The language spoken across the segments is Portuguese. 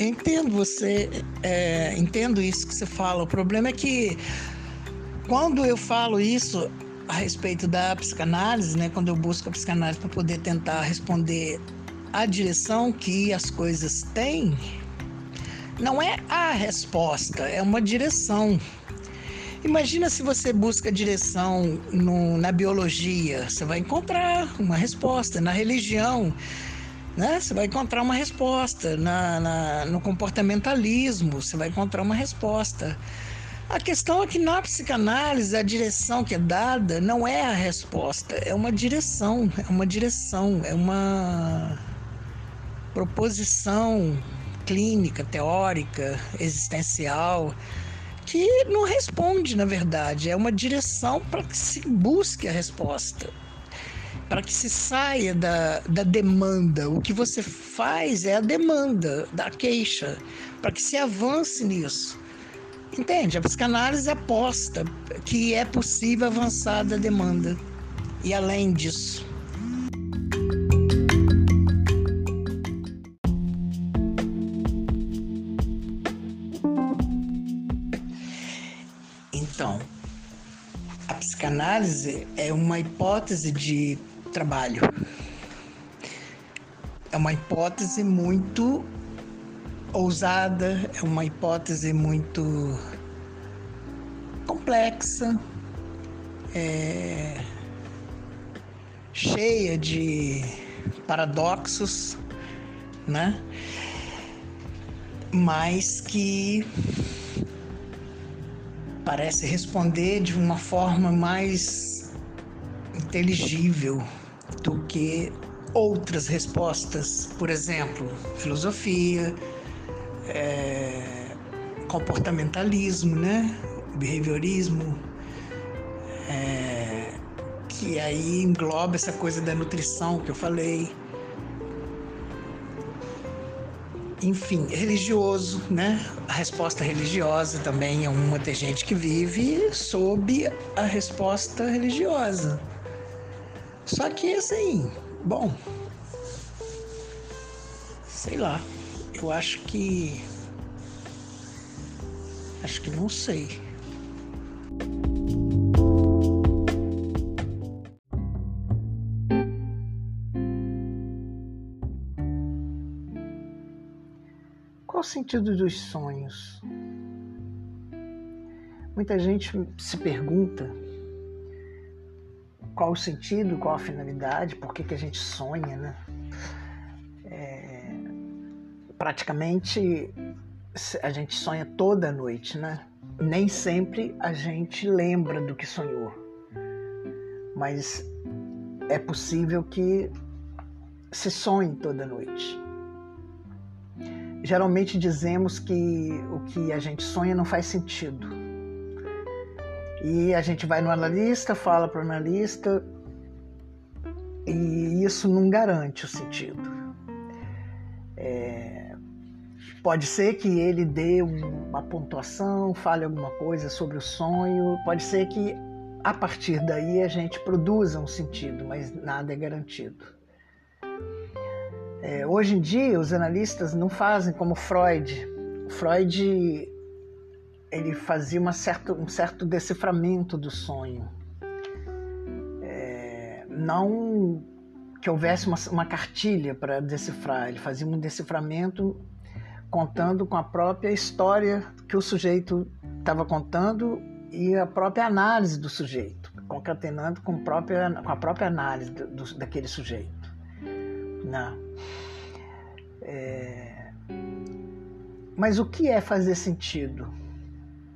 entendo você, é, entendo isso que você fala. O problema é que quando eu falo isso a respeito da psicanálise, né, quando eu busco a psicanálise para poder tentar responder a direção que as coisas têm, não é a resposta, é uma direção. Imagina se você busca direção no, na biologia, você vai encontrar uma resposta. Na religião, né? Você vai encontrar uma resposta. Na, na, no comportamentalismo, você vai encontrar uma resposta. A questão é que na psicanálise a direção que é dada não é a resposta, é uma direção, é uma direção, é uma proposição clínica, teórica, existencial que não responde, na verdade, é uma direção para que se busque a resposta, para que se saia da, da demanda. O que você faz é a demanda, da queixa, para que se avance nisso. Entende? A psicanálise aposta que é possível avançar da demanda. E além disso, psicanálise é uma hipótese de trabalho. É uma hipótese muito ousada, é uma hipótese muito complexa, é cheia de paradoxos, né? Mas que parece responder de uma forma mais inteligível do que outras respostas, por exemplo, filosofia, é, comportamentalismo, né? behaviorismo, é, que aí engloba essa coisa da nutrição que eu falei. Enfim, religioso, né? A resposta religiosa também é uma. Tem gente que vive sob a resposta religiosa. Só que assim, bom, sei lá, eu acho que. Acho que não sei. Sentido dos sonhos? Muita gente se pergunta qual o sentido, qual a finalidade, por que, que a gente sonha, né? É, praticamente a gente sonha toda noite, né? Nem sempre a gente lembra do que sonhou, mas é possível que se sonhe toda noite geralmente dizemos que o que a gente sonha não faz sentido. E a gente vai no analista, fala para o analista, e isso não garante o sentido. É, pode ser que ele dê uma pontuação, fale alguma coisa sobre o sonho, pode ser que a partir daí a gente produza um sentido, mas nada é garantido. É, hoje em dia, os analistas não fazem como Freud. Freud ele fazia uma certa, um certo deciframento do sonho. É, não que houvesse uma, uma cartilha para decifrar, ele fazia um deciframento contando com a própria história que o sujeito estava contando e a própria análise do sujeito, concatenando com, própria, com a própria análise do, do, daquele sujeito. Não. É... Mas o que é fazer sentido?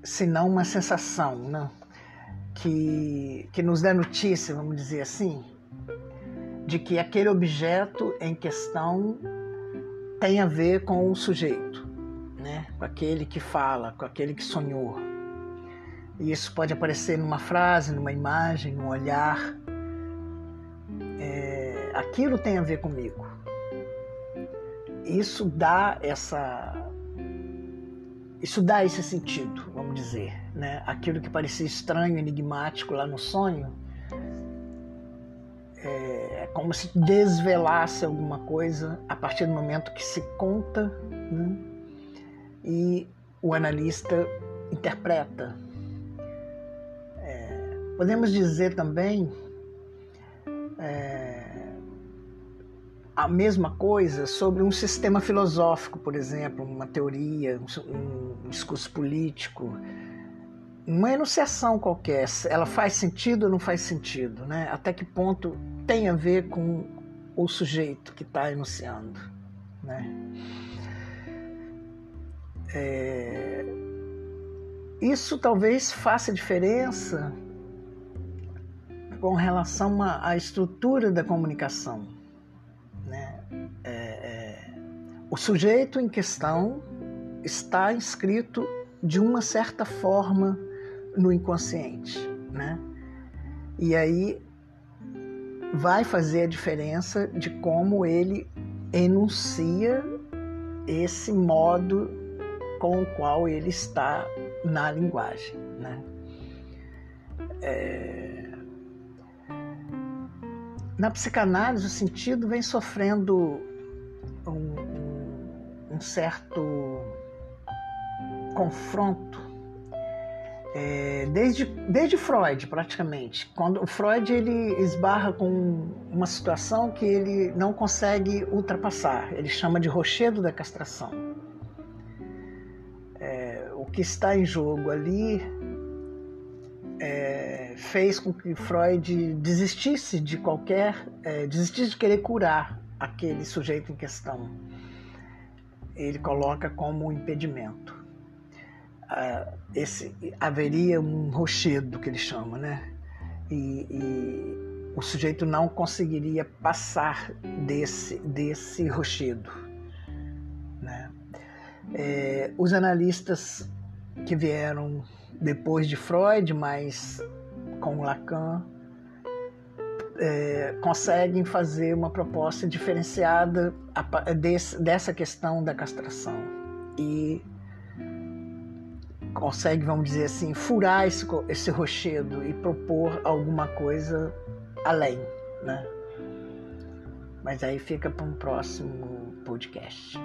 Se não uma sensação, né? que, que nos dá notícia, vamos dizer assim, de que aquele objeto em questão tem a ver com o sujeito, né? com aquele que fala, com aquele que sonhou. E isso pode aparecer numa frase, numa imagem, num olhar. É, aquilo tem a ver comigo isso dá essa isso dá esse sentido, vamos dizer, né? Aquilo que parecia estranho, enigmático lá no sonho, é como se desvelasse alguma coisa a partir do momento que se conta, né? e o analista interpreta. É, podemos dizer também é, a mesma coisa sobre um sistema filosófico, por exemplo, uma teoria, um, discurso político, uma enunciação qualquer, ela faz sentido ou não faz sentido, né? Até que ponto tem a ver com o sujeito que está enunciando, né? É... Isso talvez faça diferença com relação à estrutura da comunicação. Né? É, é, o sujeito em questão está inscrito de uma certa forma no inconsciente, né? E aí vai fazer a diferença de como ele enuncia esse modo com o qual ele está na linguagem, né? É... Na psicanálise, o sentido vem sofrendo um, um, certo confronto é, desde, desde Freud, praticamente. Quando o Freud ele esbarra com uma situação que ele não consegue ultrapassar. Ele chama de rochedo da castração. É, o que está em jogo ali é, fez com que Freud desistisse de qualquer, é, desistisse de querer curar aquele sujeito em questão. Ele coloca como impedimento uh, esse, haveria um rochedo que ele chama, né? E, e, o sujeito não conseguiria passar desse, desse rochedo. Né? É, os analistas que vieram depois de Freud, mas com Lacan, é, conseguem fazer uma proposta diferenciada desse, dessa questão da castração. E consegue, vamos dizer assim, furar esse, esse rochedo e propor alguma coisa além, né? Mas aí fica para um próximo podcast.